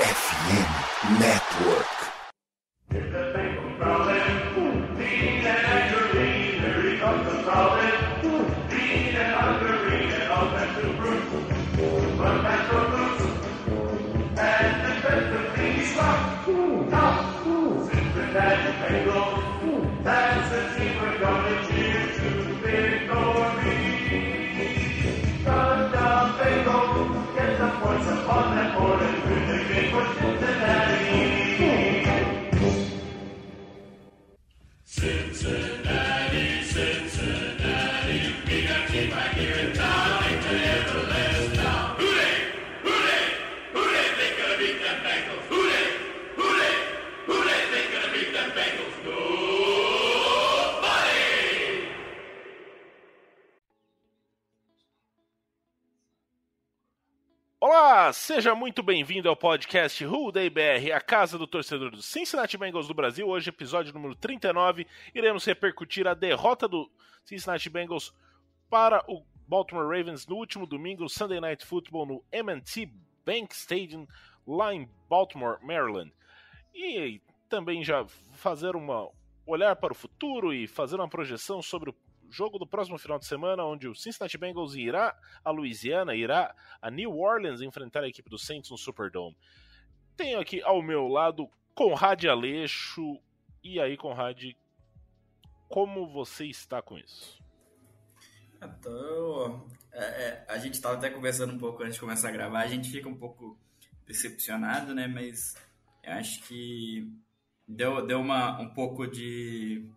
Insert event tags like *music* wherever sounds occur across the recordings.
FM Network. Seja muito bem-vindo ao podcast Who Day BR, a casa do torcedor do Cincinnati Bengals do Brasil. Hoje, episódio número 39, iremos repercutir a derrota do Cincinnati Bengals para o Baltimore Ravens no último domingo, Sunday Night Football no M&T Bank Stadium, lá em Baltimore, Maryland. E também já fazer uma olhar para o futuro e fazer uma projeção sobre o jogo do próximo final de semana, onde o Cincinnati Bengals irá a Louisiana, irá a New Orleans enfrentar a equipe do Saints no Superdome. Tenho aqui ao meu lado Conrad Aleixo. E aí, Conrad, como você está com isso? Então, é, é, a gente estava até conversando um pouco antes de começar a gravar, a gente fica um pouco decepcionado, né? Mas acho que deu, deu uma, um pouco de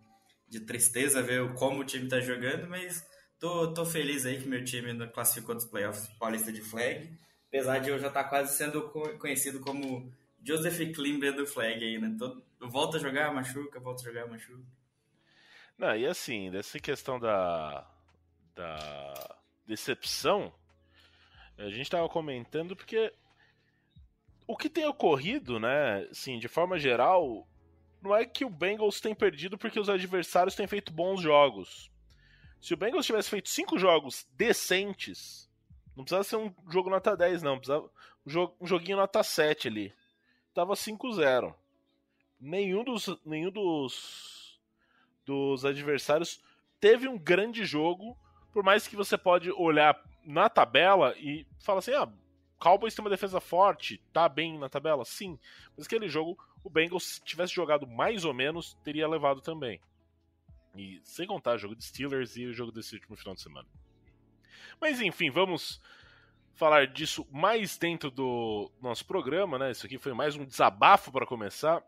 de tristeza ver como o time tá jogando, mas tô, tô feliz aí que meu time classificou dos playoffs paulista de flag, apesar de eu já estar tá quase sendo conhecido como Joseph Klimber do flag aí, né? Tô, volta a jogar, machuca, volta a jogar, machuca. Não, e assim, dessa questão da, da decepção, a gente estava comentando porque o que tem ocorrido, né, assim, de forma geral, não é que o Bengals tem perdido porque os adversários têm feito bons jogos. Se o Bengals tivesse feito cinco jogos decentes, não precisava ser um jogo nota 10, não. Precisava um joguinho nota 7 ali. Tava 5-0. Nenhum dos, nenhum dos, dos adversários teve um grande jogo. Por mais que você pode olhar na tabela e falar assim: ah, Cowboys tem uma defesa forte, tá bem na tabela? Sim. Mas aquele jogo o Bengals, se tivesse jogado mais ou menos, teria levado também. E sem contar o jogo de Steelers e o jogo desse último final de semana. Mas enfim, vamos falar disso mais dentro do nosso programa, né? Isso aqui foi mais um desabafo para começar.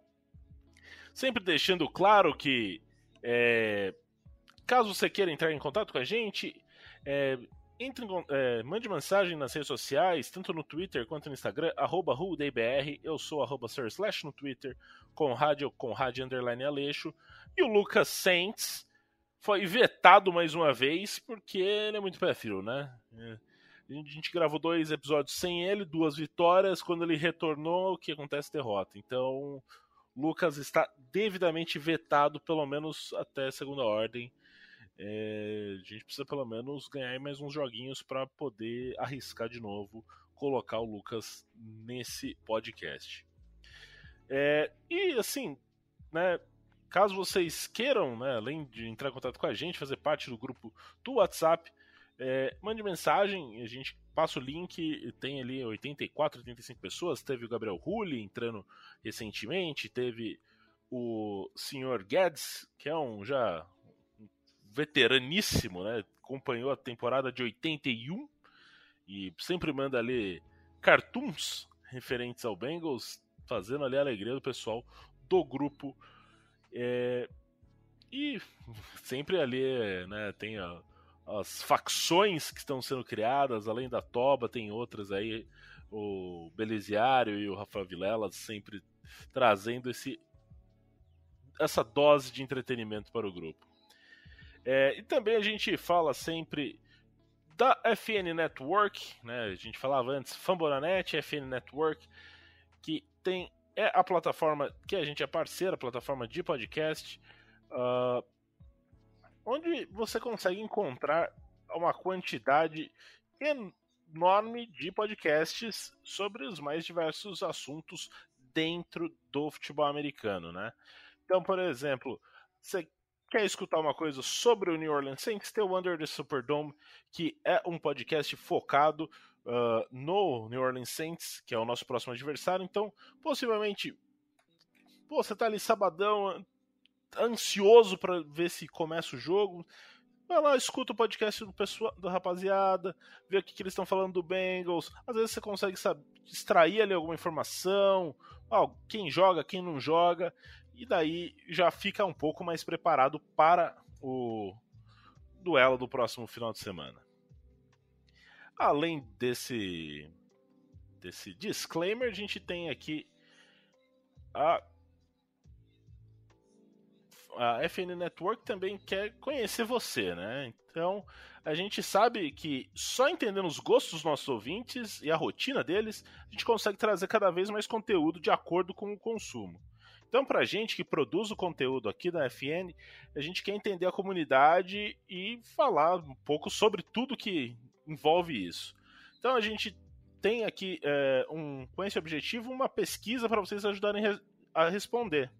Sempre deixando claro que é, caso você queira entrar em contato com a gente, é, entre, é, mande mensagem nas redes sociais, tanto no Twitter quanto no Instagram, arroba eu sou arroba Slash no Twitter, Conrad ou Conrad Underline Aleixo, e o Lucas Saints foi vetado mais uma vez, porque ele é muito pé frio, né? É, a gente gravou dois episódios sem ele, duas vitórias, quando ele retornou, o que acontece? Derrota. Então, Lucas está devidamente vetado, pelo menos até segunda ordem, é, a gente precisa pelo menos ganhar mais uns joguinhos para poder arriscar de novo colocar o Lucas nesse podcast. É, e assim, né, caso vocês queiram, né, além de entrar em contato com a gente, fazer parte do grupo do WhatsApp, é, mande mensagem, a gente passa o link, tem ali 84, 85 pessoas, teve o Gabriel Rulli entrando recentemente, teve o senhor Guedes, que é um já veteraníssimo, né? Acompanhou a temporada de 81 e sempre manda ali cartoons referentes ao Bengals, fazendo ali a alegria do pessoal do grupo. É... E sempre ali, né, tem a, as facções que estão sendo criadas, além da Toba, tem outras aí, o Beliziário e o Rafa Vilela sempre trazendo esse essa dose de entretenimento para o grupo. É, e também a gente fala sempre da FN Network, né? A gente falava antes, Fambonanet, FN Network, que tem é a plataforma que a gente é parceira, a plataforma de podcast, uh, onde você consegue encontrar uma quantidade enorme de podcasts sobre os mais diversos assuntos dentro do futebol americano, né? Então, por exemplo, você quer escutar uma coisa sobre o New Orleans Saints, tem o Under the Superdome, que é um podcast focado uh, no New Orleans Saints, que é o nosso próximo adversário. Então, possivelmente, pô, você tá ali sabadão, ansioso para ver se começa o jogo. Vai lá, escuta o podcast do pessoal, da rapaziada, vê o que, eles estão falando do Bengals. Às vezes você consegue extrair ali alguma informação, ó, quem joga, quem não joga, e daí já fica um pouco mais preparado para o duelo do próximo final de semana. Além desse desse disclaimer, a gente tem aqui a a FN Network também quer conhecer você, né? Então, a gente sabe que só entendendo os gostos dos nossos ouvintes e a rotina deles, a gente consegue trazer cada vez mais conteúdo de acordo com o consumo. Então, para a gente que produz o conteúdo aqui da FN, a gente quer entender a comunidade e falar um pouco sobre tudo que envolve isso. Então, a gente tem aqui, é, um, com esse objetivo, uma pesquisa para vocês ajudarem a responder.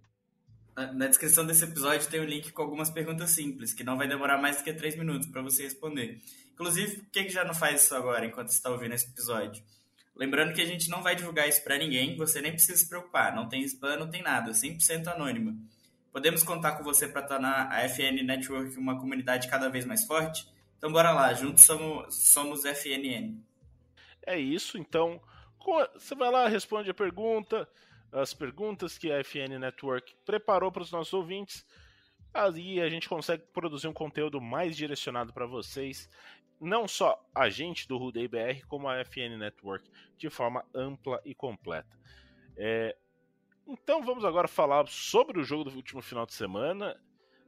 Na descrição desse episódio tem um link com algumas perguntas simples, que não vai demorar mais do que 3 minutos para você responder. Inclusive, por que, já não faz isso agora, enquanto está ouvindo esse episódio? Lembrando que a gente não vai divulgar isso para ninguém, você nem precisa se preocupar, não tem spam, não tem nada, 100% anônima. Podemos contar com você para tornar a FN Network uma comunidade cada vez mais forte? Então bora lá, juntos somos, somos FNN. É isso, então você vai lá, responde a pergunta, as perguntas que a FN Network preparou para os nossos ouvintes. Ali a gente consegue produzir um conteúdo mais direcionado para vocês, não só a gente do Rudei BR, como a FN Network, de forma ampla e completa. É... Então vamos agora falar sobre o jogo do último final de semana,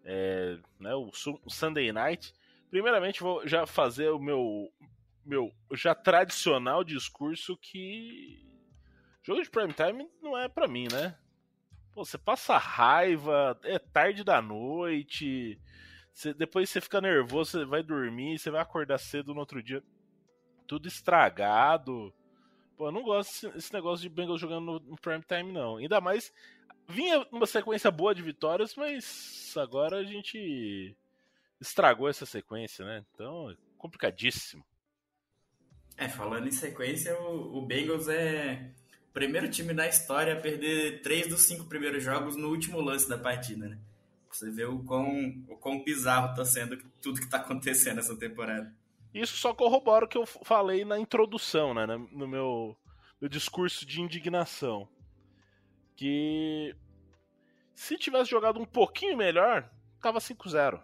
é... né, o Sunday Night. Primeiramente vou já fazer o meu meu já tradicional discurso que Jogo de prime time não é para mim, né? Pô, você passa raiva, é tarde da noite, você, depois você fica nervoso, você vai dormir, você vai acordar cedo no outro dia, tudo estragado. Pô, eu não gosto desse negócio de Bengals jogando no, no prime time, não. Ainda mais, vinha numa sequência boa de vitórias, mas agora a gente estragou essa sequência, né? Então, é complicadíssimo. É, falando em sequência, o, o Bengals é primeiro time na história a perder três dos cinco primeiros jogos no último lance da partida, né? Você vê o quão, o quão bizarro tá sendo tudo que tá acontecendo essa temporada. Isso só corrobora o que eu falei na introdução, né? No meu, meu discurso de indignação. Que se tivesse jogado um pouquinho melhor, tava 5-0.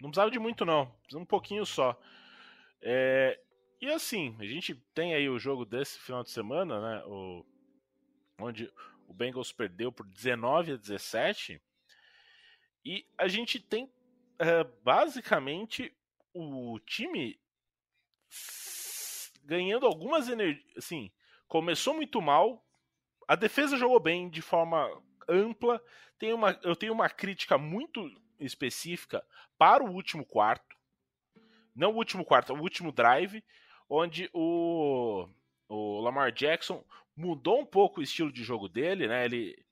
Não precisava de muito, não. Precisava um pouquinho só. É, e assim, a gente tem aí o jogo desse final de semana, né? O onde o Bengals perdeu por 19 a 17. E a gente tem uh, basicamente o time ganhando algumas energias. Assim, começou muito mal, a defesa jogou bem de forma ampla. Tem uma, eu tenho uma crítica muito específica para o último quarto. Não o último quarto, o último drive, onde o, o Lamar Jackson mudou um pouco o estilo de jogo dele, né? Ele,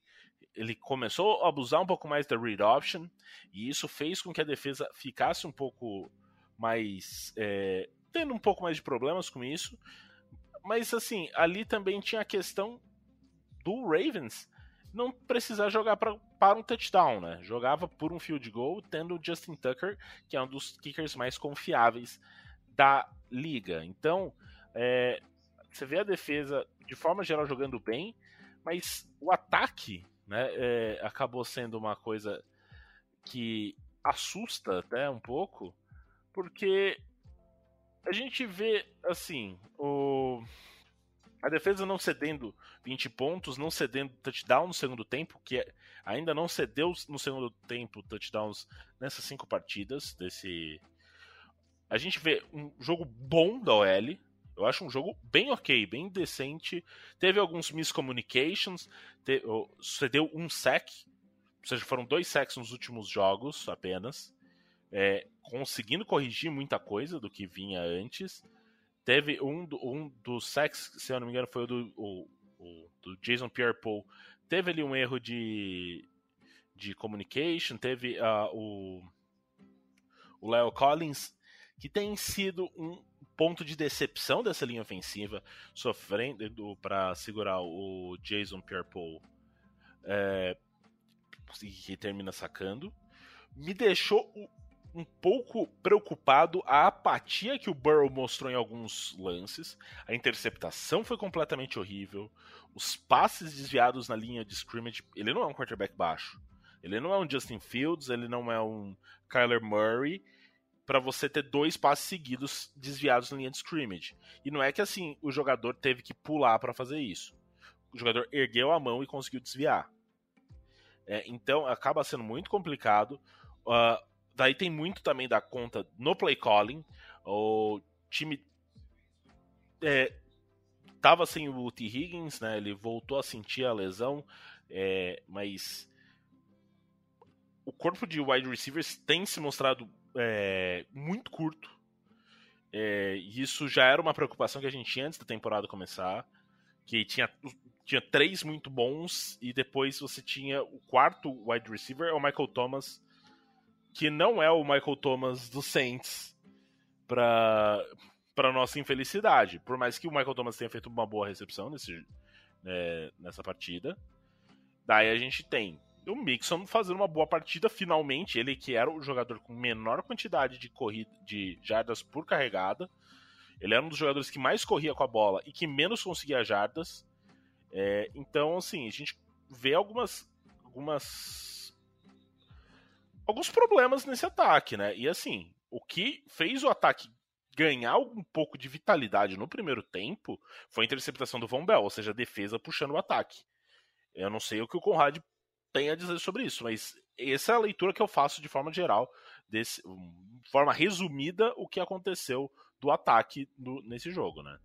ele começou a abusar um pouco mais da read option e isso fez com que a defesa ficasse um pouco mais é, tendo um pouco mais de problemas com isso. Mas assim, ali também tinha a questão do Ravens não precisar jogar pra, para um touchdown, né? Jogava por um field goal, tendo o Justin Tucker, que é um dos kickers mais confiáveis da liga. Então, é, você vê a defesa de forma geral jogando bem, mas o ataque né, é, acabou sendo uma coisa que assusta até um pouco, porque a gente vê assim o a defesa não cedendo 20 pontos, não cedendo touchdown no segundo tempo, que é, ainda não cedeu no segundo tempo touchdowns nessas cinco partidas desse. A gente vê um jogo bom da OL, eu acho um jogo bem ok, bem decente. Teve alguns miscommunications, te, cedeu um sec, ou seja, foram dois sacks nos últimos jogos apenas, é, conseguindo corrigir muita coisa do que vinha antes. Teve um, um dos sacks, se eu não me engano, foi o do, o, o, do Jason Pierre-Paul. Teve ali um erro de, de communication, teve uh, o, o Leo Collins, que tem sido um ponto de decepção dessa linha ofensiva, sofrendo para segurar o Jason Pierre-Paul, é, que termina sacando. Me deixou um pouco preocupado a apatia que o Burrow mostrou em alguns lances. A interceptação foi completamente horrível. Os passes desviados na linha de scrimmage. Ele não é um quarterback baixo. Ele não é um Justin Fields, ele não é um Kyler Murray para você ter dois passes seguidos desviados na linha de scrimmage. E não é que assim o jogador teve que pular para fazer isso. O jogador ergueu a mão e conseguiu desviar. É, então acaba sendo muito complicado. Uh, daí tem muito também da conta no play calling. O time é, tava sem o T. Higgins, né? Ele voltou a sentir a lesão, é, mas o corpo de wide receivers tem se mostrado é, muito curto. É, e isso já era uma preocupação que a gente tinha antes da temporada começar. Que tinha, tinha três muito bons e depois você tinha o quarto wide receiver, é o Michael Thomas, que não é o Michael Thomas do Saints para nossa infelicidade. Por mais que o Michael Thomas tenha feito uma boa recepção nesse, né, nessa partida, daí a gente tem o Mixon fazendo uma boa partida finalmente, ele que era o jogador com menor quantidade de corrida de jardas por carregada. Ele era um dos jogadores que mais corria com a bola e que menos conseguia jardas. É, então, assim, a gente vê algumas algumas alguns problemas nesse ataque, né? E assim, o que fez o ataque ganhar um pouco de vitalidade no primeiro tempo foi a interceptação do Von Bell, ou seja, a defesa puxando o ataque. Eu não sei o que o Conrad tem a dizer sobre isso, mas essa é a leitura que eu faço de forma geral, de forma resumida, o que aconteceu do ataque no, nesse jogo, né?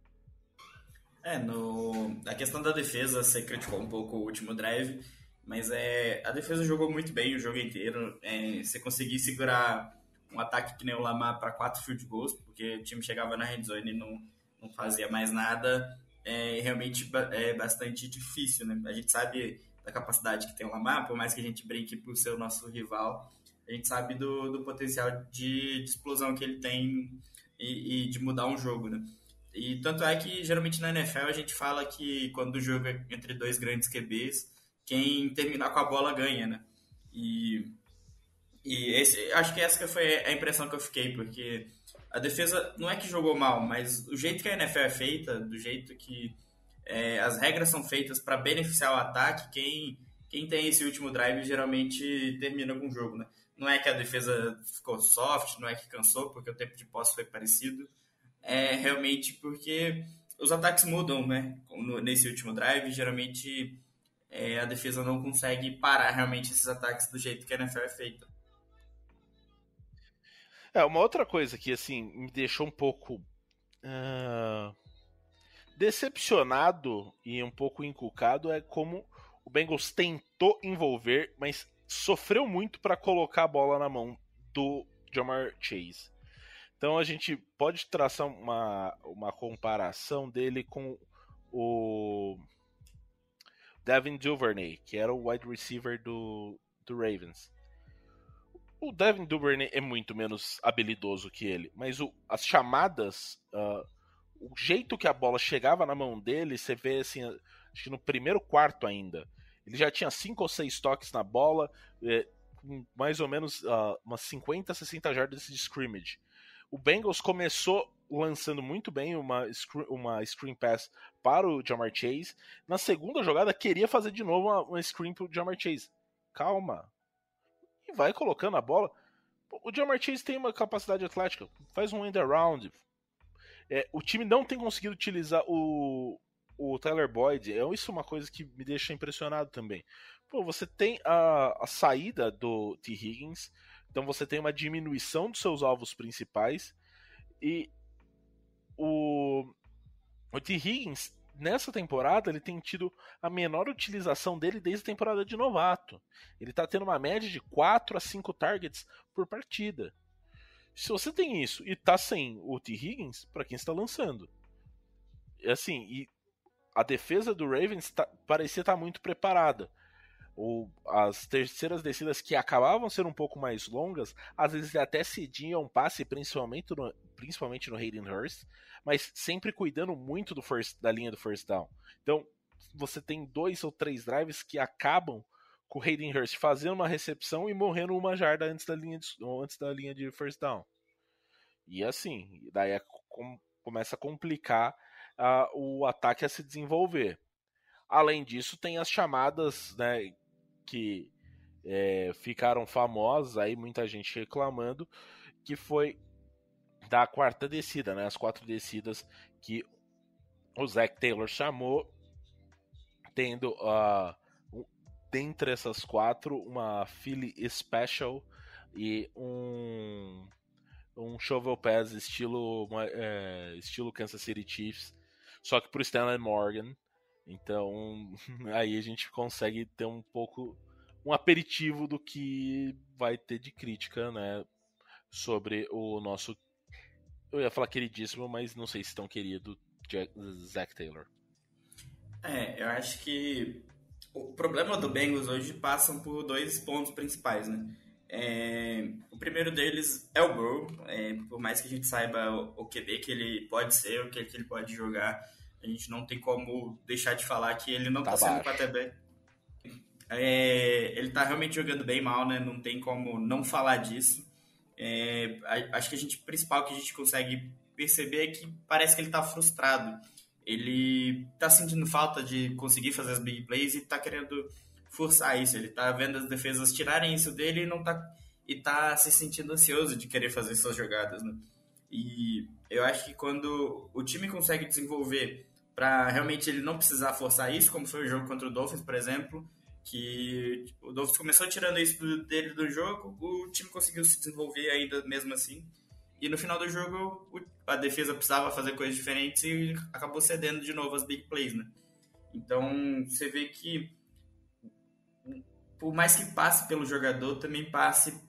É, no, a questão da defesa, você criticou um pouco o último drive, mas é, a defesa jogou muito bem o jogo inteiro. É, você conseguir segurar um ataque que nem o Lamar para quatro field goals, porque o time chegava na red zone e não, não fazia mais nada, é realmente é bastante difícil, né? A gente sabe da capacidade que tem o Lamar, por mais que a gente brinque por ser o nosso rival, a gente sabe do, do potencial de, de explosão que ele tem e, e, de mudar um jogo, né? E tanto é que geralmente na NFL a gente fala que quando o jogo é entre dois grandes QBs, quem terminar com a bola ganha, né? E, e esse, acho que essa foi a impressão que eu fiquei, porque a defesa não é que jogou mal, mas o jeito que a NFL é feita, do jeito que é, as regras são feitas para beneficiar o ataque, quem, quem tem esse último drive geralmente termina com o jogo, né? Não é que a defesa ficou soft, não é que cansou, porque o tempo de posse foi parecido. É realmente porque os ataques mudam, né? Nesse último drive, geralmente é, a defesa não consegue parar realmente esses ataques do jeito que a NFL é feita. É, uma outra coisa que, assim, me deixou um pouco uh, decepcionado e um pouco inculcado é como o Bengals tentou envolver, mas sofreu muito para colocar a bola na mão do Jamar Chase. Então a gente pode traçar uma, uma comparação dele com o Devin Duvernay, que era o wide receiver do, do Ravens. O Devin Duvernay é muito menos habilidoso que ele, mas o, as chamadas, uh, o jeito que a bola chegava na mão dele, você vê assim, acho que no primeiro quarto ainda, ele já tinha cinco ou seis toques na bola, é, com mais ou menos uh, umas 50, 60 jardas de scrimmage. O Bengals começou lançando muito bem uma, uma screen pass para o Jamar Chase. Na segunda jogada, queria fazer de novo uma, uma screen para o Jamar Chase. Calma. E vai colocando a bola. O Jamar Chase tem uma capacidade atlética. Faz um end around. É, o time não tem conseguido utilizar o, o Tyler Boyd. É isso uma coisa que me deixa impressionado também. Pô, você tem a, a saída do T. Higgins. Então você tem uma diminuição dos seus alvos principais. E o, o T. Higgins, nessa temporada, ele tem tido a menor utilização dele desde a temporada de novato. Ele está tendo uma média de 4 a 5 targets por partida. Se você tem isso e tá sem o T. Higgins, para quem está lançando? Assim, e a defesa do Ravens tá, parecia estar tá muito preparada. Ou as terceiras descidas que acabavam sendo um pouco mais longas, às vezes até cediam um passe, principalmente no, principalmente no Hayden Hurst, mas sempre cuidando muito do first, da linha do first down. Então, você tem dois ou três drives que acabam com o Hayden Hurst fazendo uma recepção e morrendo uma jarda antes da linha de, antes da linha de first down. E assim, daí é, com, começa a complicar uh, o ataque a se desenvolver. Além disso, tem as chamadas né, que é, ficaram famosas, aí muita gente reclamando, que foi da quarta descida, né, as quatro descidas que o Zach Taylor chamou, tendo uh, dentre essas quatro, uma Philly Special e um um shovel pass estilo é, estilo Kansas City Chiefs, só que pro Stanley Morgan. Então, *laughs* aí a gente consegue ter um pouco um aperitivo do que vai ter de crítica, né, sobre o nosso eu ia falar queridíssimo, mas não sei se tão querido Jack, Zach Taylor. É, eu acho que o problema do Bengals hoje passa por dois pontos principais, né? É, o primeiro deles é o Burrow, é, por mais que a gente saiba o, o QB que ele pode ser, o que, que ele pode jogar, a gente não tem como deixar de falar que ele não está tá sendo quarterback. É, ele está realmente jogando bem mal, né? Não tem como não falar disso. É, acho que a gente principal que a gente consegue perceber é que parece que ele está frustrado ele tá sentindo falta de conseguir fazer as big plays e tá querendo forçar isso. Ele tá vendo as defesas tirarem isso dele e não tá e tá se sentindo ansioso de querer fazer essas jogadas, né? E eu acho que quando o time consegue desenvolver para realmente ele não precisar forçar isso, como foi o jogo contra o Dolphins, por exemplo, que o Dolphins começou tirando isso dele do jogo, o time conseguiu se desenvolver ainda mesmo assim. E no final do jogo, a defesa precisava fazer coisas diferentes e acabou cedendo de novo as big plays, né? Então, você vê que por mais que passe pelo jogador, também passe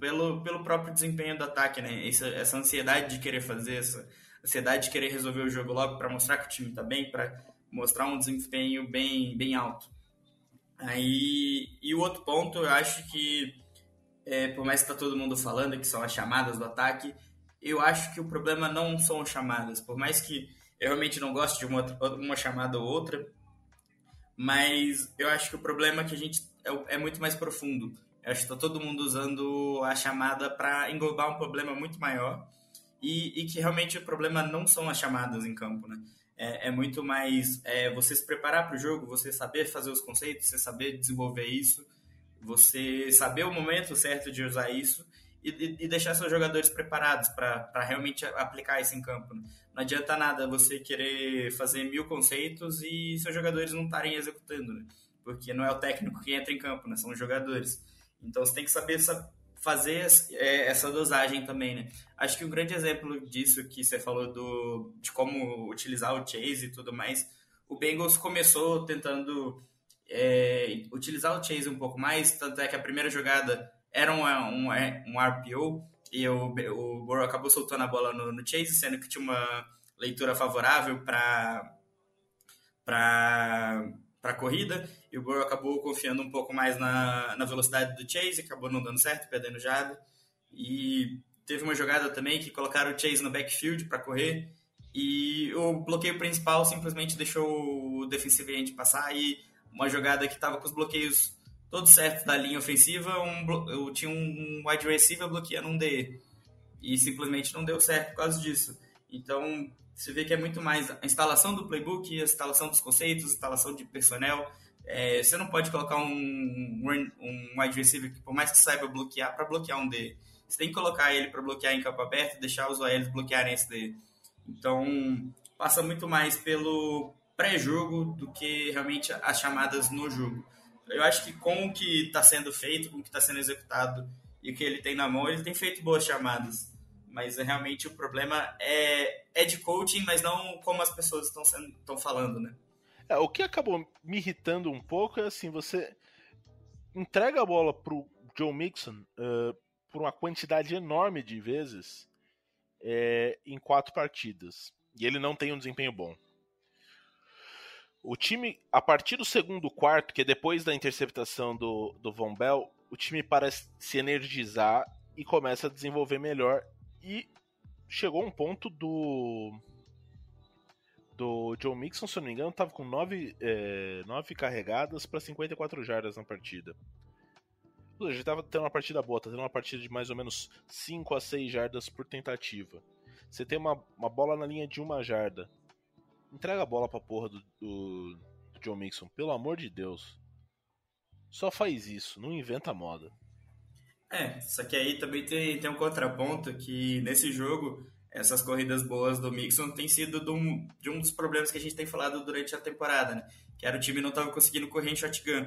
pelo, pelo próprio desempenho do ataque, né? Essa, essa ansiedade de querer fazer, essa ansiedade de querer resolver o jogo logo para mostrar que o time está bem, para mostrar um desempenho bem, bem alto. Aí, e o outro ponto, eu acho que, é, por mais que está todo mundo falando que são as chamadas do ataque, eu acho que o problema não são as chamadas. Por mais que eu realmente não goste de uma, uma chamada ou outra, mas eu acho que o problema é que a gente é, é muito mais profundo. Eu acho que está todo mundo usando a chamada para englobar um problema muito maior e, e, que realmente o problema não são as chamadas em campo, né? É, é muito mais é, você se preparar para o jogo, você saber fazer os conceitos, você saber desenvolver isso, você saber o momento certo de usar isso e, e deixar seus jogadores preparados para realmente aplicar isso em campo. Né? Não adianta nada você querer fazer mil conceitos e seus jogadores não estarem executando, né? porque não é o técnico que entra em campo, né? são os jogadores. Então você tem que saber fazer é, essa dosagem também, né? Acho que um grande exemplo disso que você falou do, de como utilizar o Chase e tudo mais, o Bengals começou tentando é, utilizar o Chase um pouco mais, tanto é que a primeira jogada era um, um, um RPO e o, o Burrow acabou soltando a bola no, no Chase, sendo que tinha uma leitura favorável para para corrida e o Burrow acabou confiando um pouco mais na, na velocidade do Chase, acabou não dando certo, perdendo jarda. E teve uma jogada também que colocaram o Chase no backfield para correr e o bloqueio principal simplesmente deixou o defensive end passar e uma jogada que estava com os bloqueios todo certo da linha ofensiva, um, eu tinha um wide receiver bloqueando um D. E simplesmente não deu certo por causa disso. Então, você vê que é muito mais a instalação do playbook, a instalação dos conceitos, a instalação de personnel. É, você não pode colocar um, um wide receiver que, por mais que saiba bloquear, para bloquear um D. Você tem que colocar ele para bloquear em campo aberto deixar os OLs bloquearem esse D. Então, passa muito mais pelo pré-jogo do que realmente as chamadas no jogo eu acho que com o que está sendo feito, com o que está sendo executado e o que ele tem na mão, ele tem feito boas chamadas. Mas realmente o problema é, é de coaching, mas não como as pessoas estão estão falando, né? É, o que acabou me irritando um pouco é assim, você entrega a bola pro Joe Mixon uh, por uma quantidade enorme de vezes é, em quatro partidas. E ele não tem um desempenho bom. O time, a partir do segundo quarto, que é depois da interceptação do, do Von Bell, o time parece se energizar e começa a desenvolver melhor. E chegou um ponto do. Do Joe Mixon, se eu não me engano, estava com 9, é, 9 carregadas para 54 jardas na partida. Ou seja, estava tendo uma partida boa, tá tendo uma partida de mais ou menos 5 a 6 jardas por tentativa. Você tem uma, uma bola na linha de uma jarda. Entrega a bola pra porra do, do, do John Mixon, pelo amor de Deus. Só faz isso, não inventa moda. É, só que aí também tem, tem um contraponto que nesse jogo, essas corridas boas do Mixon tem sido de um, de um dos problemas que a gente tem falado durante a temporada, né? Que era o time não estava conseguindo correr em shotgun.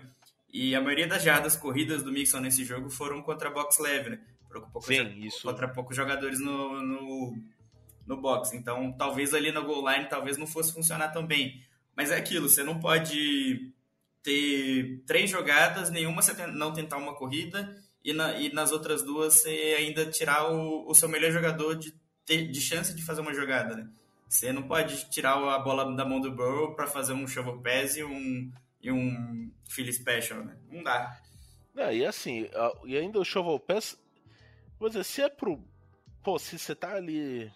E a maioria das jardas corridas do Mixon nesse jogo foram contra box leve, né? Sim, isso. Contra poucos jogadores no, no, no box. Então, talvez ali na goal line, talvez não fosse funcionar tão bem. Mas é aquilo, você não pode ter três jogadas, nenhuma você não tentar uma corrida e, na, e nas outras duas você ainda tirar o, o seu melhor jogador de, ter, de chance de fazer uma jogada, né? Você não pode tirar a bola da mão do Burrow para fazer um shovel pass e um, e um Philly Special, né? Não dá. É, e assim, e ainda o shovel pass, vou dizer, se é pro... Pô, se você tá ali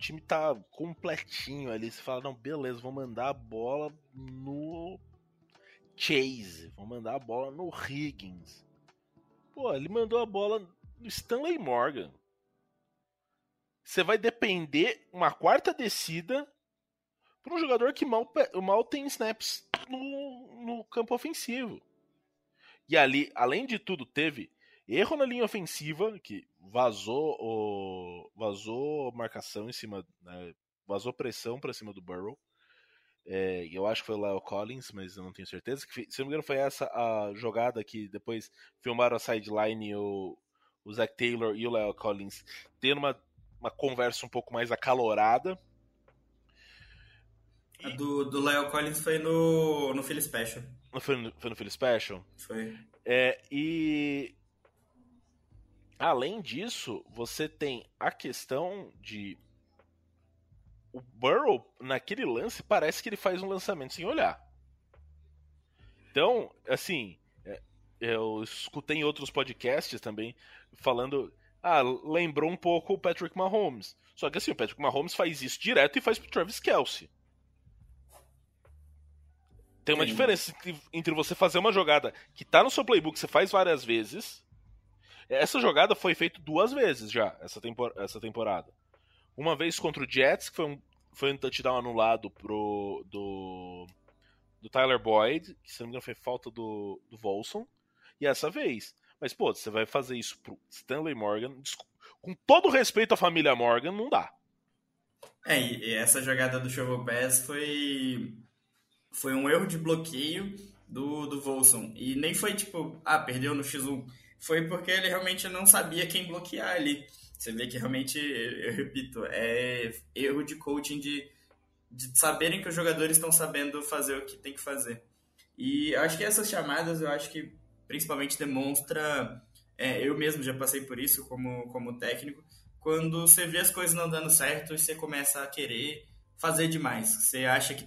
time tá completinho ali. Você fala, não, beleza, vou mandar a bola no Chase, vou mandar a bola no Higgins. Pô, ele mandou a bola no Stanley Morgan. Você vai depender uma quarta descida para um jogador que mal, mal tem snaps no, no campo ofensivo. E ali, além de tudo, teve erro na linha ofensiva, que vazou o vazou marcação em cima, né, vazou pressão para cima do Burrow. É, eu acho que foi o Lyle Collins, mas eu não tenho certeza. Que, se não me engano, foi essa a jogada que depois filmaram a sideline o, o Zach Taylor e o Lyle Collins tendo uma, uma conversa um pouco mais acalorada. A do, do Lyle Collins foi no, no Philly Special. Não foi no, foi no Philly Special? Foi. É, e Além disso, você tem a questão de. O Burrow, naquele lance, parece que ele faz um lançamento sem olhar. Então, assim, é, eu escutei em outros podcasts também falando. Ah, lembrou um pouco o Patrick Mahomes. Só que assim, o Patrick Mahomes faz isso direto e faz pro Travis Kelsey. Tem uma Sim. diferença entre, entre você fazer uma jogada que tá no seu playbook, você faz várias vezes, essa jogada foi feita duas vezes já, essa, tempor essa temporada. Uma vez contra o Jets, que foi um, foi um touchdown anulado pro, do, do Tyler Boyd, que se não me engano foi falta do, do Volson. E essa vez. Mas, pô, você vai fazer isso pro Stanley Morgan, com todo respeito à família Morgan, não dá. É, e essa jogada do Shovel Pass foi, foi um erro de bloqueio do, do Volson. E nem foi tipo, ah, perdeu no X1 foi porque ele realmente não sabia quem bloquear ali. Você vê que realmente, eu repito, é erro de coaching de, de saberem que os jogadores estão sabendo fazer o que tem que fazer. E acho que essas chamadas, eu acho que principalmente demonstra, é, eu mesmo já passei por isso como, como técnico, quando você vê as coisas não dando certo e você começa a querer fazer demais. Você acha que,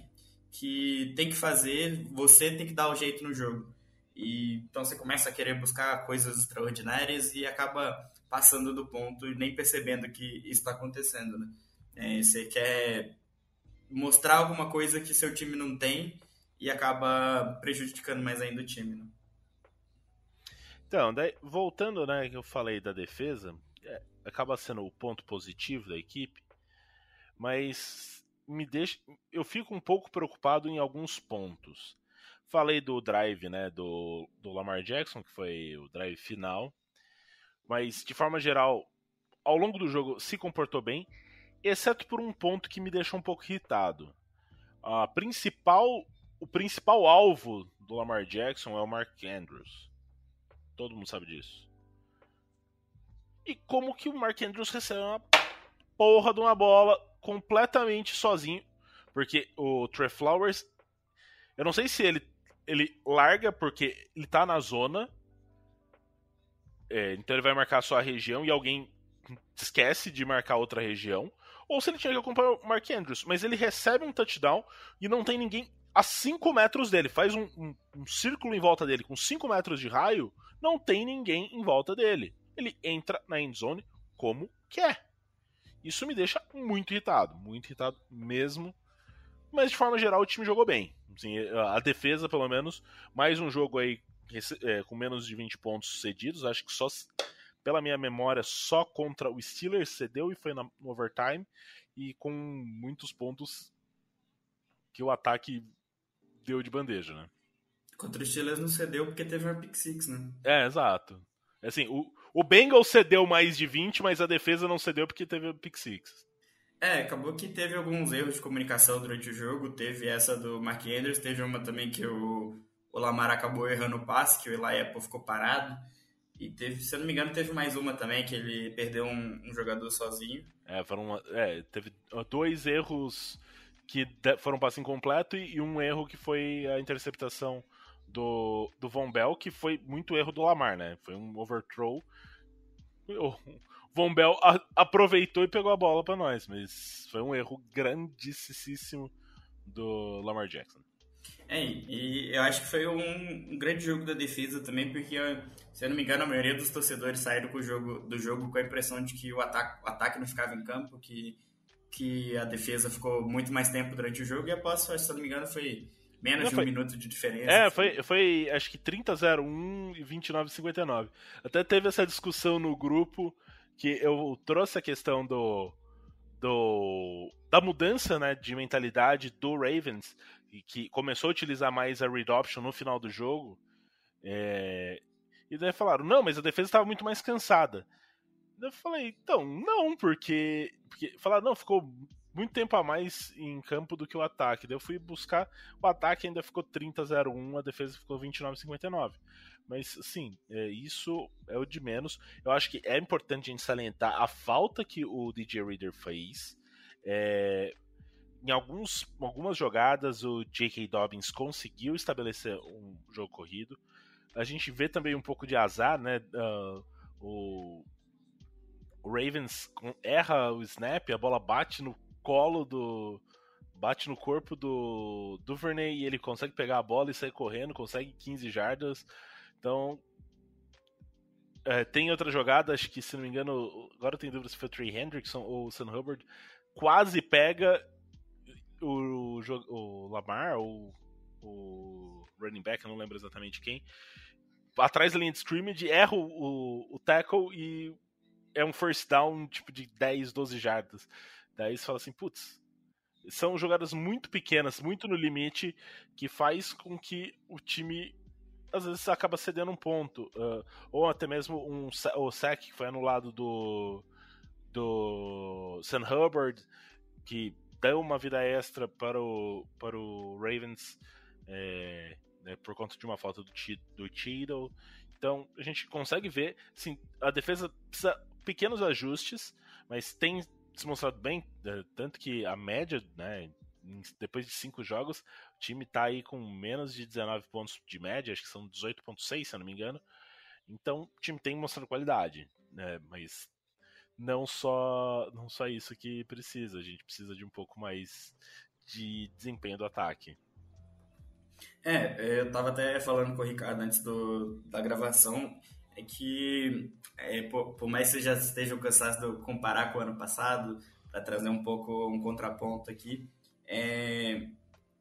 que tem que fazer, você tem que dar o jeito no jogo. E então você começa a querer buscar coisas extraordinárias e acaba passando do ponto e nem percebendo que isso está acontecendo, né? É, você quer mostrar alguma coisa que seu time não tem e acaba prejudicando mais ainda o time, né? Então, daí, voltando, né, que eu falei da defesa, é, acaba sendo o ponto positivo da equipe, mas me deixa, eu fico um pouco preocupado em alguns pontos. Falei do drive, né, do, do Lamar Jackson, que foi o drive final. Mas, de forma geral, ao longo do jogo se comportou bem, exceto por um ponto que me deixou um pouco irritado. A principal, o principal alvo do Lamar Jackson é o Mark Andrews. Todo mundo sabe disso. E como que o Mark Andrews recebe uma porra de uma bola completamente sozinho? Porque o Trey Flowers, eu não sei se ele ele larga porque ele tá na zona. é, então ele vai marcar só a região e alguém esquece de marcar outra região, ou se ele tinha que acompanhar o Mark Andrews, mas ele recebe um touchdown e não tem ninguém a 5 metros dele, faz um, um, um círculo em volta dele com 5 metros de raio, não tem ninguém em volta dele. Ele entra na endzone como quer. Isso me deixa muito irritado, muito irritado mesmo. Mas de forma geral o time jogou bem. Assim, a defesa, pelo menos, mais um jogo aí é, com menos de 20 pontos cedidos. Acho que só, pela minha memória, só contra o Steelers cedeu e foi no overtime. E com muitos pontos que o ataque deu de bandeja, né? Contra o Steelers não cedeu porque teve uma pick six, né? É, exato. Assim, o, o Bengals cedeu mais de 20, mas a defesa não cedeu porque teve o pick six. É, acabou que teve alguns erros de comunicação durante o jogo. Teve essa do Mark Andrews, teve uma também que o, o Lamar acabou errando o passe, que o Eli Apple ficou parado. E teve, se eu não me engano, teve mais uma também, que ele perdeu um, um jogador sozinho. É, foram, é, teve dois erros que foram passe incompleto e um erro que foi a interceptação do, do Von Bell, que foi muito erro do Lamar, né? Foi um overthrow. Von Bell a, aproveitou e pegou a bola para nós, mas foi um erro grandíssimo do Lamar Jackson. É, e eu acho que foi um, um, grande jogo da defesa também, porque, se eu não me engano, a maioria dos torcedores saíram com o jogo, do jogo com a impressão de que o ataque, o ataque não ficava em campo, que, que a defesa ficou muito mais tempo durante o jogo, e após, se eu não me engano, foi menos não, de um foi... minuto de diferença. É, foi, foi acho que 30-01 e 29-59. Até teve essa discussão no grupo que eu trouxe a questão do, do da mudança né, de mentalidade do Ravens, que começou a utilizar mais a read option no final do jogo. É... E daí falaram, não, mas a defesa estava muito mais cansada. Eu falei, então, não, porque. porque falaram, não, ficou muito tempo a mais em campo do que o ataque. Daí eu fui buscar, o ataque ainda ficou 30-01, a defesa ficou 29-59. Mas, assim, é, isso é o de menos. Eu acho que é importante a gente salientar a falta que o DJ Reader fez. É, em alguns, algumas jogadas, o J.K. Dobbins conseguiu estabelecer um jogo corrido. A gente vê também um pouco de azar, né? Uh, o, o Ravens erra o snap, a bola bate no colo do. bate no corpo do Duvernay e ele consegue pegar a bola e sair correndo, consegue 15 jardas. Então. É, tem outra jogada, acho que se não me engano, agora eu tenho dúvida se foi o Trey Hendrickson ou o Sam Hubbard, quase pega o, o, o Lamar ou o running back, eu não lembro exatamente quem, atrás da linha de scrimmage, erra o, o, o, tackle e é um first down tipo de 10, 12 jardas. Daí você fala assim, putz, são jogadas muito pequenas, muito no limite, que faz com que o time às vezes acaba cedendo um ponto. Uh, ou até mesmo um, o sack que foi anulado do, do Sam Hubbard, que deu uma vida extra para o, para o Ravens é, né, por conta de uma falta do, do Cheeto. Então a gente consegue ver, sim, a defesa precisa pequenos ajustes, mas tem se mostrado bem, é, tanto que a média, né, depois de cinco jogos, o time está aí com menos de 19 pontos de média, acho que são 18.6, se eu não me engano. Então o time tem mostrado qualidade, né, mas não só não só isso que precisa, a gente precisa de um pouco mais de desempenho do ataque. É, eu tava até falando com o Ricardo antes do, da gravação, é que é, por, por, mais que já esteja cansado de comparar com o ano passado, para trazer um pouco um contraponto aqui, é,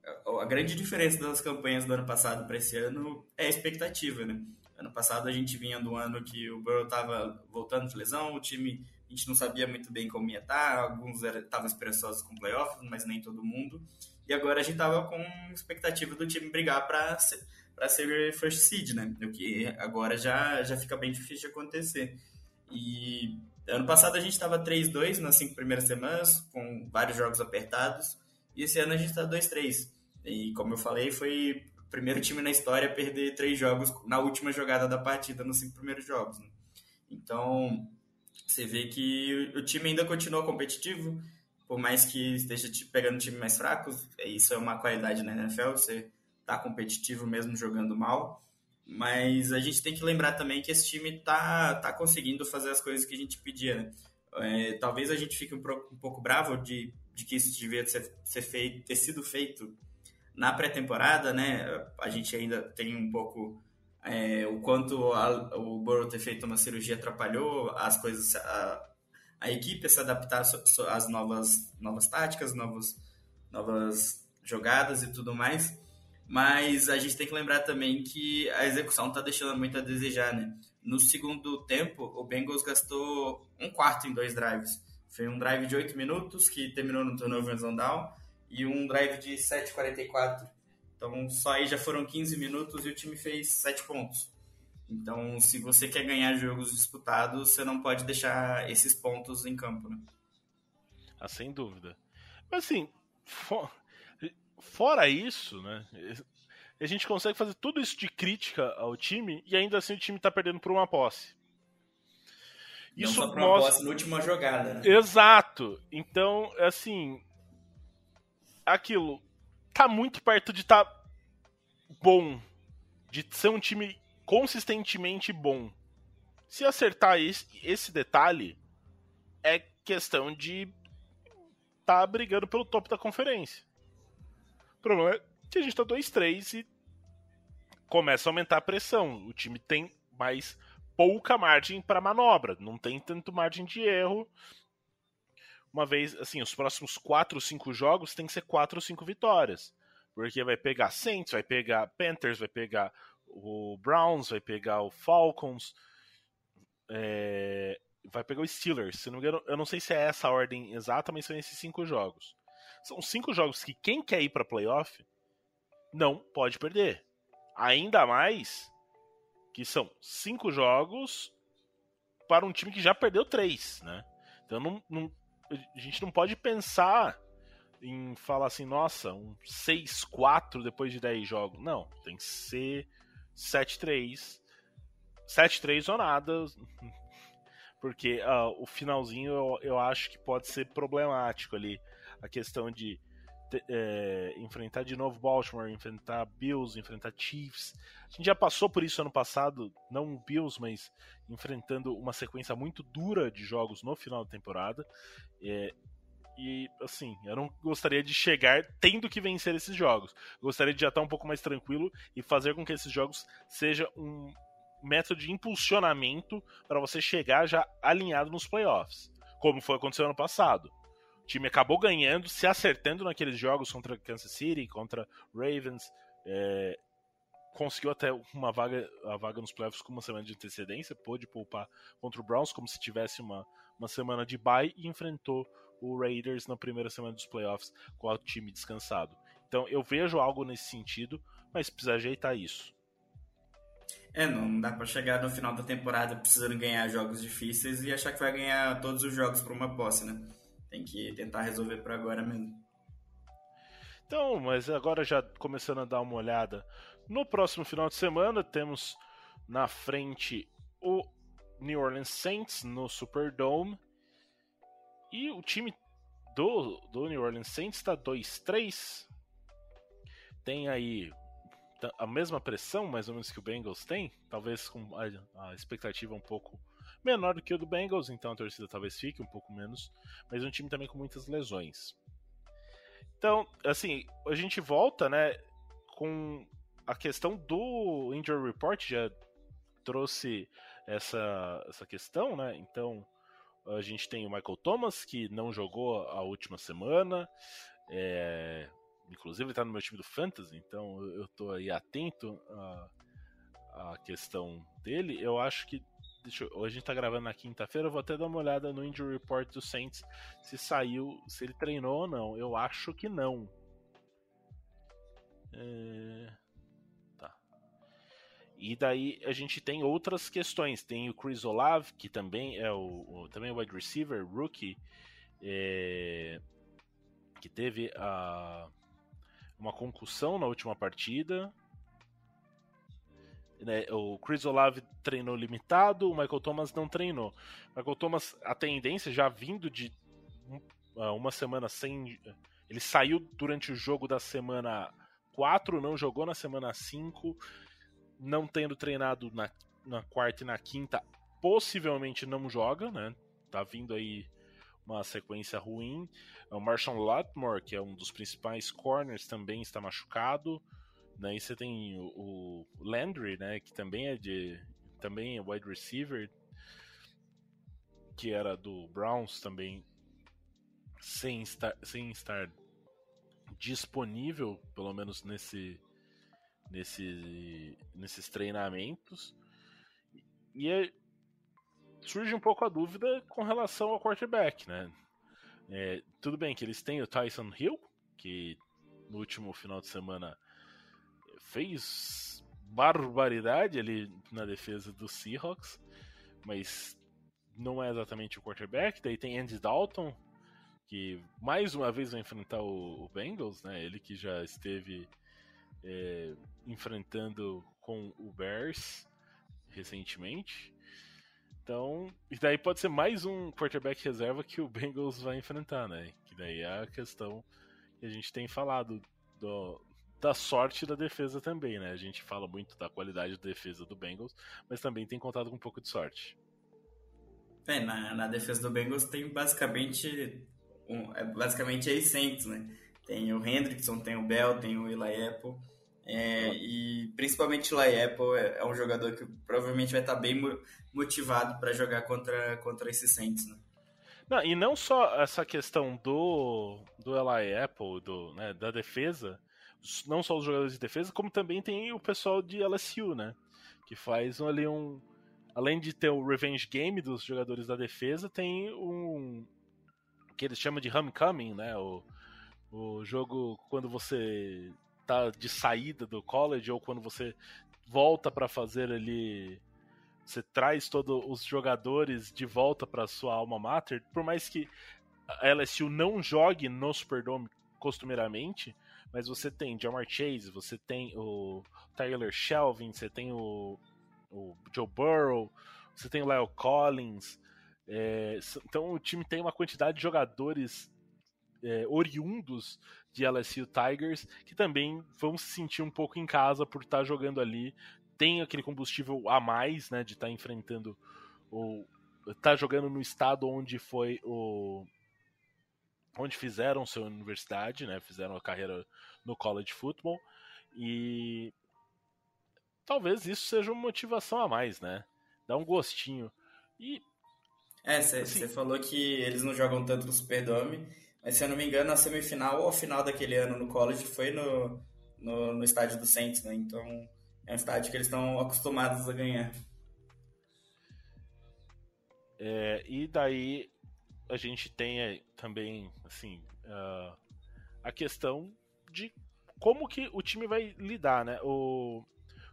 a grande diferença das campanhas do ano passado para esse ano é a expectativa, né? Ano passado a gente vinha do ano que o Burrow estava voltando de lesão, o time a gente não sabia muito bem como ia estar, tá, alguns estavam esperançosos com playoffs, mas nem todo mundo. E agora a gente estava com expectativa do time brigar para ser, para ser first seed, né? O que agora já, já fica bem difícil de acontecer. E ano passado a gente estava 3-2 nas cinco primeiras semanas, com vários jogos apertados, e esse ano a gente está 2-3. E como eu falei, foi o primeiro time na história a perder três jogos na última jogada da partida nos cinco primeiros jogos. Né? Então, você vê que o time ainda continua competitivo, por mais que esteja pegando time mais fracos, é, isso é uma qualidade na NFL, você tá competitivo mesmo jogando mal. Mas a gente tem que lembrar também que esse time tá, tá conseguindo fazer as coisas que a gente pedia, né? É, talvez a gente fique um, um, pouco bravo de, de que isso devia ser, ser feito, ter sido feito na pré-temporada, né? A gente ainda tem um pouco é, o quanto a, o Burrow ter feito uma cirurgia atrapalhou as coisas, a, a equipe se adaptar às novas, novas táticas, novos, novas jogadas e tudo mais. Mas a gente tem que lembrar também que a execução está deixando muito a desejar, né? No segundo tempo, o Bengals gastou um quarto em dois drives. Foi um drive de 8 minutos, que terminou no turnover and down, e um drive de 7,44. Então, só aí já foram 15 minutos e o time fez 7 pontos. Então, se você quer ganhar jogos disputados, você não pode deixar esses pontos em campo, né? Ah, sem dúvida. Mas assim, for... fora isso, né? A gente consegue fazer tudo isso de crítica ao time e ainda assim o time tá perdendo por uma posse. Isso não só pra uma mostra... posse na última jogada, né? Exato. Então, assim, aquilo tá muito perto de estar tá bom, de ser um time consistentemente bom. Se acertar esse, esse detalhe, é questão de tá brigando pelo topo da conferência. O problema é que a gente tá 2-3 e começa a aumentar a pressão. O time tem mais pouca margem para manobra, não tem tanto margem de erro uma vez, assim, os próximos 4 ou 5 jogos tem que ser 4 ou 5 vitórias. Porque vai pegar Saints, vai pegar Panthers, vai pegar o Browns, vai pegar o Falcons, é, vai pegar o Steelers. Se não me engano, eu não sei se é essa a ordem exata, mas são esses 5 jogos. São 5 jogos que quem quer ir para playoff não pode perder. Ainda mais que são 5 jogos para um time que já perdeu 3, né? Então não, não, a gente não pode pensar em falar assim, nossa, um 6-4 depois de 10 jogos. Não, tem que ser 7-3. 7-3 ou nada. Porque uh, o finalzinho eu, eu acho que pode ser problemático ali. A questão de é, enfrentar de novo Baltimore, enfrentar Bills, enfrentar Chiefs. A gente já passou por isso ano passado, não Bills, mas enfrentando uma sequência muito dura de jogos no final da temporada. É, e assim, eu não gostaria de chegar tendo que vencer esses jogos. Gostaria de já estar um pouco mais tranquilo e fazer com que esses jogos seja um método de impulsionamento para você chegar já alinhado nos playoffs, como foi acontecendo ano passado. O time acabou ganhando, se acertando naqueles jogos contra Kansas City, contra Ravens. É, conseguiu até uma vaga, a vaga nos playoffs com uma semana de antecedência, pôde poupar contra o Browns como se tivesse uma, uma semana de bye e enfrentou o Raiders na primeira semana dos playoffs com o time descansado. Então eu vejo algo nesse sentido, mas precisa ajeitar isso. É, não dá para chegar no final da temporada precisando ganhar jogos difíceis e achar que vai ganhar todos os jogos por uma posse, né? Tem que tentar resolver por agora mesmo. Então, mas agora já começando a dar uma olhada. No próximo final de semana temos na frente o New Orleans Saints no Superdome. E o time do, do New Orleans Saints está 2-3. Tem aí a mesma pressão, mais ou menos, que o Bengals tem. Talvez com a, a expectativa um pouco menor do que o do Bengals, então a torcida talvez fique um pouco menos, mas é um time também com muitas lesões. Então, assim, a gente volta, né, com a questão do injury report já trouxe essa, essa questão, né? Então, a gente tem o Michael Thomas, que não jogou a última semana. É, inclusive, ele está no meu time do Fantasy, então eu estou aí atento à, à questão dele. Eu acho que Deixa a gente tá gravando na quinta-feira, eu vou até dar uma olhada no injury report do Saints se saiu, se ele treinou ou não. Eu acho que não. É... Tá. E daí a gente tem outras questões. Tem o Chris Olave, que também é o, o também é wide receiver, rookie, é... que teve a, uma concussão na última partida. Né, o Chris Olave treinou limitado, o Michael Thomas não treinou. Michael Thomas, a tendência já vindo de ah, uma semana sem. Ele saiu durante o jogo da semana 4, não jogou na semana 5. não tendo treinado na, na quarta e na quinta, possivelmente não joga, né? Tá vindo aí uma sequência ruim. O Marshall Latmore, que é um dos principais corners, também está machucado. Né? E você tem o, o Landry, né? Que também é de. Também é wide receiver. Que era do Browns também. Sem estar, sem estar disponível, pelo menos nesse, nesse, nesses treinamentos. E é, surge um pouco a dúvida com relação ao quarterback, né? É, tudo bem que eles têm o Tyson Hill, que no último final de semana fez barbaridade ali na defesa dos Seahawks, mas não é exatamente o quarterback. Daí tem Andy Dalton, que mais uma vez vai enfrentar o, Bengals, né? Ele que já esteve é, enfrentando com o Bears recentemente. Então, e daí pode ser mais um quarterback reserva que o Bengals vai enfrentar, né? Que daí é a questão que a gente tem falado do, da sorte da defesa também, né? A gente fala muito da qualidade da defesa do Bengals, mas também tem contado com um pouco de sorte. É, na, na defesa do Bengals tem basicamente um, é basicamente aí Saints, né? Tem o Hendrickson, tem o Bell, tem o Eli Apple. É, e principalmente o Eli Apple é, é, um jogador que provavelmente vai estar bem motivado para jogar contra, contra esses Saints, né? Não, e não só essa questão do, do Eli Apple, do, né, da defesa, não só os jogadores de defesa, como também tem o pessoal de LSU, né? Que faz ali um. Além de ter o revenge game dos jogadores da defesa, tem um, que eles chamam de homecoming, né? O, o jogo quando você tá de saída do college ou quando você volta para fazer ali você traz todos os jogadores de volta para sua alma mater, por mais que a LSU não jogue no Superdome costumeiramente, mas você tem Jamar Chase, você tem o Tyler Shelvin, você tem o, o Joe Burrow, você tem o Lyle Collins, é, então o time tem uma quantidade de jogadores é, oriundos de LSU Tigers que também vão se sentir um pouco em casa por estar tá jogando ali. Tem aquele combustível a mais, né, de estar tá enfrentando ou tá jogando no estado onde foi o onde fizeram sua universidade, né, fizeram a carreira no college football e talvez isso seja uma motivação a mais, né? Dá um gostinho. E é, você assim, falou que eles não jogam tanto no Superdome, mas se eu não me engano, a semifinal ou a final daquele ano no college foi no, no, no estádio do Saints, né? Então é um estádio que eles estão acostumados a ganhar. É, e daí a gente tem também, assim, uh, a questão de como que o time vai lidar, né? O,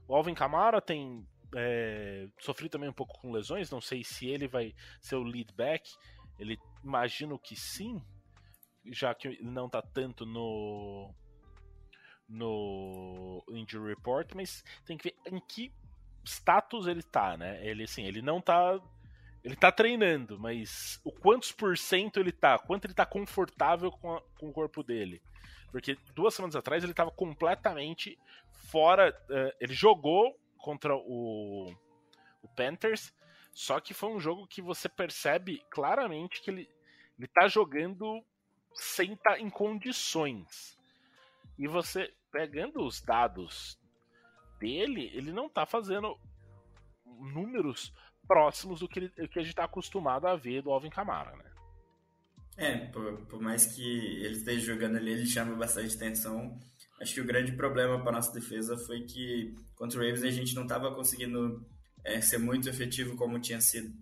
o Alvin Kamara tem é, sofri também um pouco com lesões, não sei se ele vai ser o lead back. Ele imagino que sim, já que ele não tá tanto no no injury report, mas tem que ver em que status ele tá, né? Ele assim, ele não tá ele tá treinando, mas o quantos por cento ele tá, quanto ele tá confortável com, a, com o corpo dele. Porque duas semanas atrás ele tava completamente fora. Uh, ele jogou contra o, o Panthers. Só que foi um jogo que você percebe claramente que ele, ele tá jogando sem estar tá em condições. E você, pegando os dados dele, ele não tá fazendo números próximos do que, que a gente tá acostumado a ver do Alvin Kamara, né? É, por, por mais que ele esteja jogando ali, ele chama bastante atenção. Acho que o grande problema para nossa defesa foi que contra o Ravens a gente não estava conseguindo é, ser muito efetivo como tinha sido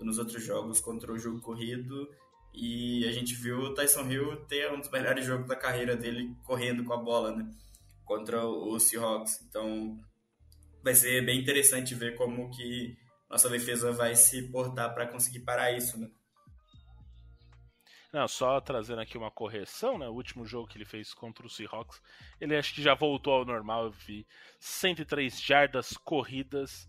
nos outros jogos contra o jogo corrido e a gente viu o Tyson Hill ter um dos melhores jogos da carreira dele correndo com a bola, né? Contra o Seahawks. Então vai ser bem interessante ver como que nossa defesa vai se portar para conseguir parar isso, né? Não, só trazendo aqui uma correção, né? O último jogo que ele fez contra o Seahawks, ele acho que já voltou ao normal. Eu vi 103 jardas corridas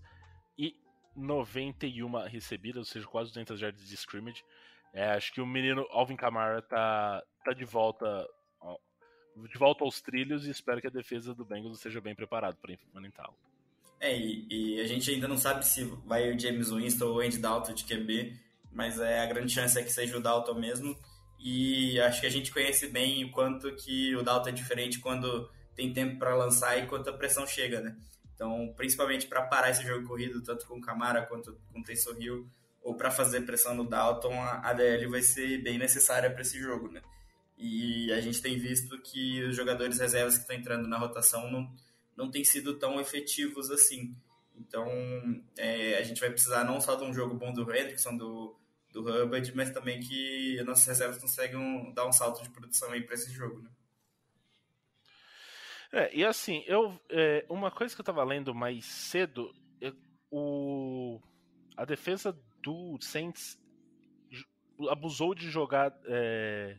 e 91 recebidas, ou seja, quase 200 jardas de scrimmage. É, acho que o menino Alvin Kamara tá, tá de volta de volta aos trilhos e espero que a defesa do Bengals esteja bem preparado para enfrentá-lo. É, e, e, a gente ainda não sabe se vai o James Winston ou o Andy Dalton de QB, mas é, a grande chance é que seja o Dalton mesmo. E acho que a gente conhece bem o quanto que o Dalton é diferente quando tem tempo para lançar e quanto a pressão chega, né? Então, principalmente para parar esse jogo corrido, tanto com o Camara quanto com o Taysom Hill, ou para fazer pressão no Dalton, a DL vai ser bem necessária para esse jogo, né? E a gente tem visto que os jogadores reservas que estão entrando na rotação não, não têm sido tão efetivos assim. Então, é, a gente vai precisar não só de um jogo bom do Hendrickson, do, do Hubbard, mas também que nossas reservas consigam dar um salto de produção aí para esse jogo, né? É, e assim, eu é, uma coisa que eu tava lendo mais cedo, é, o, a defesa do Saints abusou de jogar é,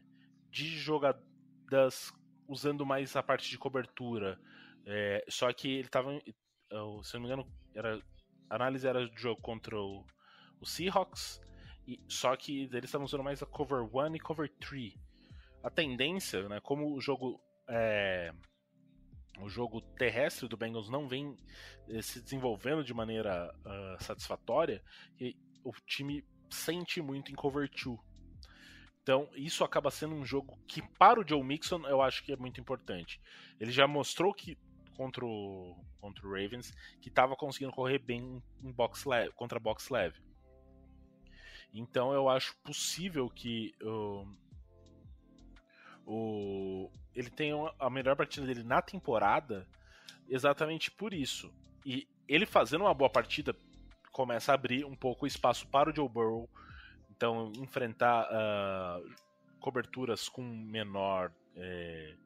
de jogadas usando mais a parte de cobertura. É, só que ele tava, se não me engano, era, a análise era do jogo contra o, o Seahawks, e, só que eles estavam usando mais a cover 1 e cover 3. A tendência, né, como o jogo é, o jogo terrestre do Bengals não vem eh, se desenvolvendo de maneira uh, satisfatória e o time sente muito em cover 2. Então, isso acaba sendo um jogo que, para o Joe Mixon, eu acho que é muito importante. Ele já mostrou que contra o, contra o Ravens que estava conseguindo correr bem em box leve, contra box leve. Então, eu acho possível que uh, o, ele tem a melhor partida dele na temporada exatamente por isso. E ele fazendo uma boa partida começa a abrir um pouco o espaço para o Joe Burrow. Então, enfrentar uh, coberturas com menor é,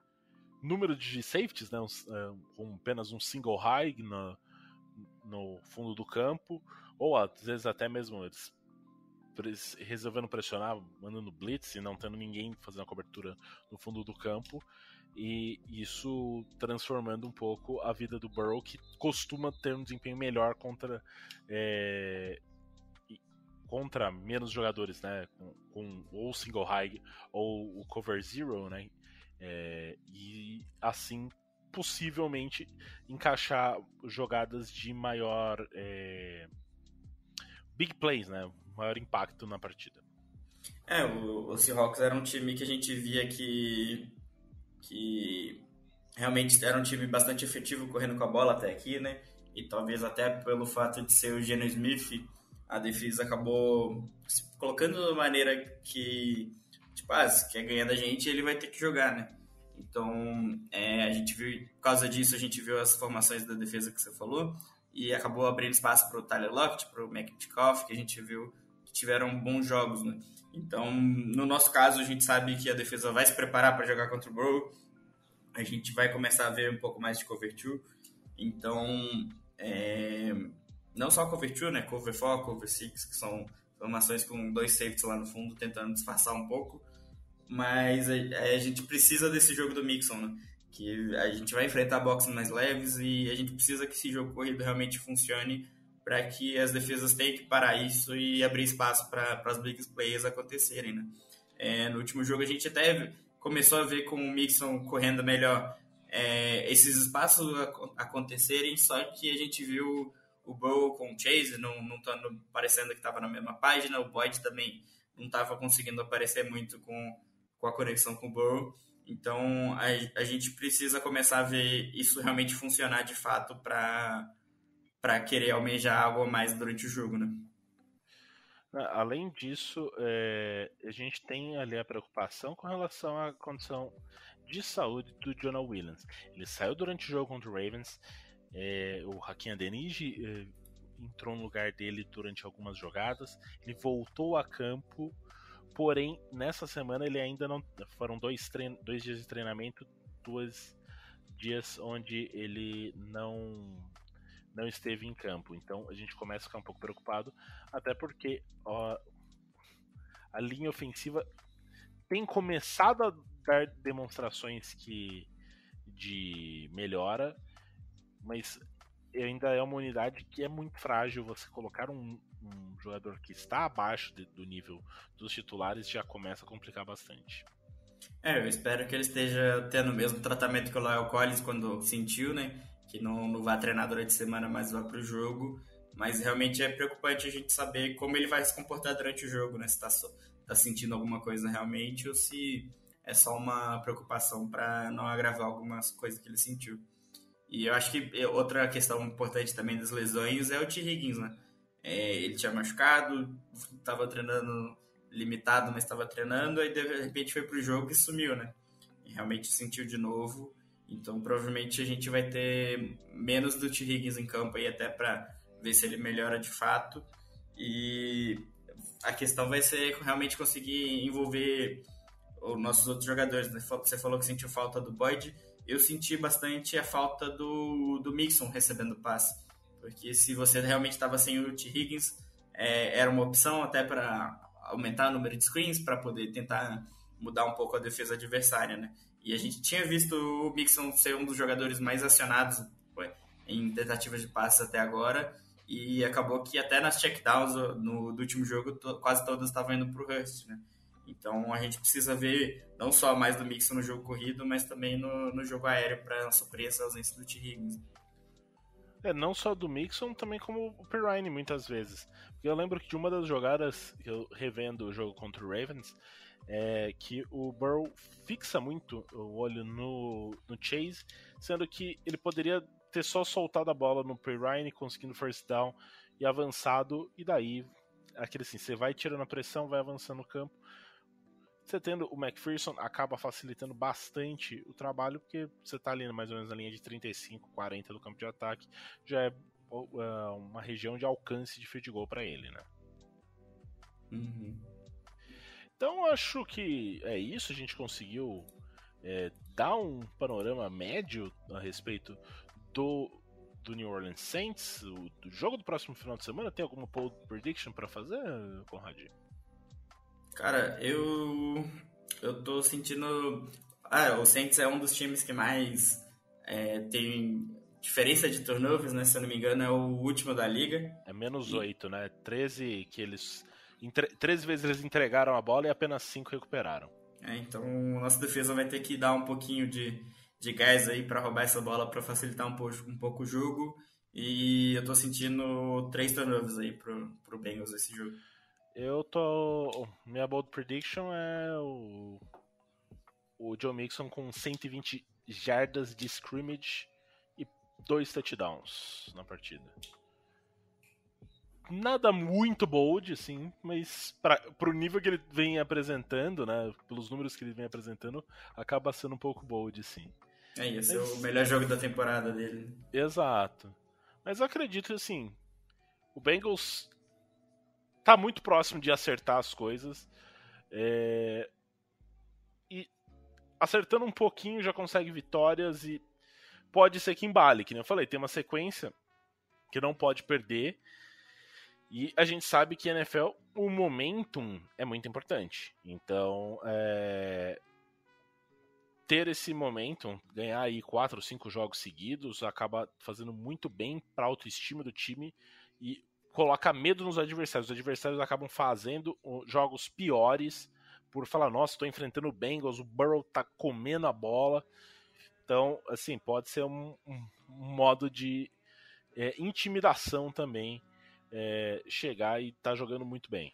número de safeties, né, uh, com apenas um single high no, no fundo do campo, ou às vezes até mesmo eles resolvendo pressionar, mandando blitz e não tendo ninguém fazendo a cobertura no fundo do campo. E isso transformando um pouco a vida do Burrow, que costuma ter um desempenho melhor contra é, contra menos jogadores, né? Com, com ou single high ou o cover zero, né? É, e assim possivelmente encaixar jogadas de maior é, big plays, né? maior impacto na partida. É, o, o Seahawks era um time que a gente via que, que realmente era um time bastante efetivo correndo com a bola até aqui, né? E talvez até pelo fato de ser o Geno Smith, a defesa acabou se colocando de maneira que, tipo, ah, se quer ganhar da gente, ele vai ter que jogar, né? Então, é, a gente viu, por causa disso, a gente viu as formações da defesa que você falou e acabou abrindo espaço para o Tyler Lockett, para o Metcalf, que a gente viu tiveram bons jogos, né? Então, no nosso caso, a gente sabe que a defesa vai se preparar para jogar contra o Burrow. A gente vai começar a ver um pouco mais de cover 2. Então, é... não só cover 2, né? Cover 4, cover 6, que são formações com dois safeties lá no fundo, tentando disfarçar um pouco. Mas a, a gente precisa desse jogo do Mixon, né? Que a gente vai enfrentar boxes mais leves e a gente precisa que esse jogo corrido realmente funcione para que as defesas tenham que parar isso e abrir espaço para as big plays acontecerem, né? É, no último jogo a gente até começou a ver com o Mixon correndo melhor é, esses espaços acontecerem, só que a gente viu o Bow com o Chase não, não tando parecendo que estava na mesma página, o Boyd também não estava conseguindo aparecer muito com, com a conexão com o Burrow. Então a, a gente precisa começar a ver isso realmente funcionar de fato para querer almejar algo a mais durante o jogo, né? Além disso, é, a gente tem ali a preocupação com relação à condição de saúde do Jonah Williams. Ele saiu durante o jogo contra o Ravens, é, o Hakim Adeniji é, entrou no lugar dele durante algumas jogadas, ele voltou a campo, porém nessa semana ele ainda não. Foram dois, trein, dois dias de treinamento, dois dias onde ele não não esteve em campo. Então a gente começa a ficar um pouco preocupado, até porque ó, a linha ofensiva tem começado a dar demonstrações que de melhora, mas ainda é uma unidade que é muito frágil. Você colocar um, um jogador que está abaixo de, do nível dos titulares já começa a complicar bastante. É, eu espero que ele esteja tendo o mesmo tratamento que o Lyle Collins quando sentiu, né? que não, não vai treinar durante a semana, mas vai para o jogo. Mas realmente é preocupante a gente saber como ele vai se comportar durante o jogo, né? Se está tá sentindo alguma coisa realmente ou se é só uma preocupação para não agravar algumas coisas que ele sentiu. E eu acho que outra questão importante também das lesões é o T. Higgins, né? É, ele tinha machucado, estava treinando limitado, mas estava treinando, aí de repente foi pro jogo e sumiu, né? E realmente sentiu de novo. Então provavelmente a gente vai ter menos do T. Higgins em campo aí até para ver se ele melhora de fato. E a questão vai ser realmente conseguir envolver os nossos outros jogadores. Né? Você falou que sentiu falta do Boyd. Eu senti bastante a falta do, do Mixon recebendo passe. Porque se você realmente estava sem o T. Higgins, é, era uma opção até para aumentar o número de screens, para poder tentar mudar um pouco a defesa adversária. Né? E a gente tinha visto o Mixon ser um dos jogadores mais acionados em tentativas de passe até agora. E acabou que até nas checkdowns no, do último jogo, to, quase todas estavam indo para o Hurst. Né? Então a gente precisa ver não só mais do Mixon no jogo corrido, mas também no, no jogo aéreo para suprir essa ausência do T. Higgins. É, não só do Mixon, também como o Pirine muitas vezes. Porque eu lembro que de uma das jogadas, eu revendo o jogo contra o Ravens, é que o Burrow fixa muito o olho no, no Chase, sendo que ele poderia ter só soltado a bola no Pirine, conseguindo first down e avançado, e daí, aquele assim, você vai tirando a pressão, vai avançando no campo, você tendo o McPherson acaba facilitando bastante o trabalho, porque você está ali mais ou menos na linha de 35, 40 do campo de ataque, já é uh, uma região de alcance de field goal para ele, né? Uhum. Então acho que é isso, a gente conseguiu é, dar um panorama médio a respeito do, do New Orleans Saints, o, do jogo do próximo final de semana. Tem alguma prediction para fazer, Conrad? Cara, eu eu tô sentindo. Ah, o Saints é um dos times que mais é, tem diferença de turnovers, né? Se eu não me engano, é o último da liga. É menos e... 8, né? 13 que eles. Entre... 13 vezes eles entregaram a bola e apenas 5 recuperaram. É, então nossa defesa vai ter que dar um pouquinho de, de gás aí para roubar essa bola para facilitar um pouco, um pouco o jogo. E eu tô sentindo três turnovers aí pro, pro Bengals esse jogo. Eu tô. Minha bold prediction é o. O Joe Mixon com 120 jardas de scrimmage e dois touchdowns na partida. Nada muito bold, assim, mas pra, pro nível que ele vem apresentando, né? Pelos números que ele vem apresentando, acaba sendo um pouco bold, sim. É, mas... é o melhor jogo da temporada dele. Exato. Mas eu acredito, assim, o Bengals tá muito próximo de acertar as coisas. É... E acertando um pouquinho já consegue vitórias e pode ser que embale, que nem eu falei, tem uma sequência que não pode perder. E a gente sabe que NFL, o momentum é muito importante. Então, é... ter esse momentum, ganhar aí quatro ou cinco jogos seguidos, acaba fazendo muito bem para a autoestima do time e coloca medo nos adversários. Os adversários acabam fazendo jogos piores por falar, nossa, estou enfrentando o Bengals, o Burrow tá comendo a bola. Então, assim, pode ser um, um modo de é, intimidação também é, chegar e tá jogando muito bem.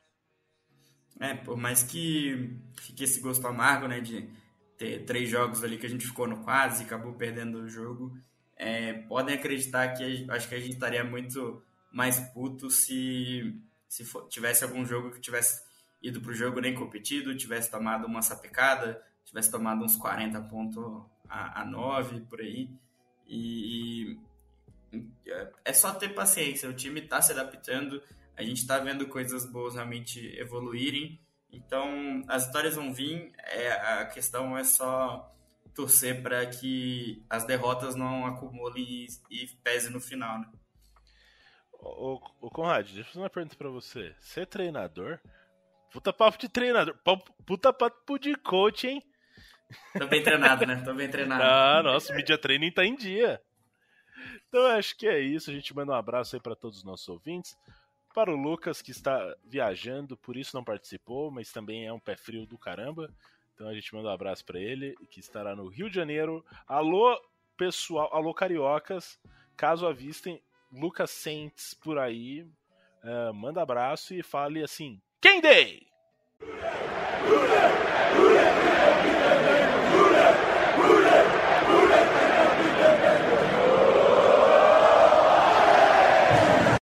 É, por mais que fique esse gosto amargo, né, de ter três jogos ali que a gente ficou no quase e acabou perdendo o jogo, é, podem acreditar que acho que a gente estaria muito mais puto se, se for, tivesse algum jogo que tivesse ido pro jogo nem competido, tivesse tomado uma sapecada, tivesse tomado uns 40 pontos a, a 9 por aí. E, e é só ter paciência, o time está se adaptando, a gente está vendo coisas boas realmente evoluírem. Então, as vitórias vão vir, é, a questão é só torcer para que as derrotas não acumulem e, e pese no final, né? Ô, ô Conrad, deixa eu fazer uma pergunta pra você. Você é treinador? Puta papo de treinador. Puta papo de coach, hein? Tô bem treinado, né? Tô bem treinado. *laughs* Ah, nossa, o media training tá em dia. Então acho que é isso. A gente manda um abraço aí para todos os nossos ouvintes. Para o Lucas, que está viajando, por isso não participou, mas também é um pé frio do caramba. Então a gente manda um abraço para ele, que estará no Rio de Janeiro. Alô, pessoal, alô cariocas, caso avistem Lucas Saints por aí, uh, manda abraço e fale assim: Quem dei?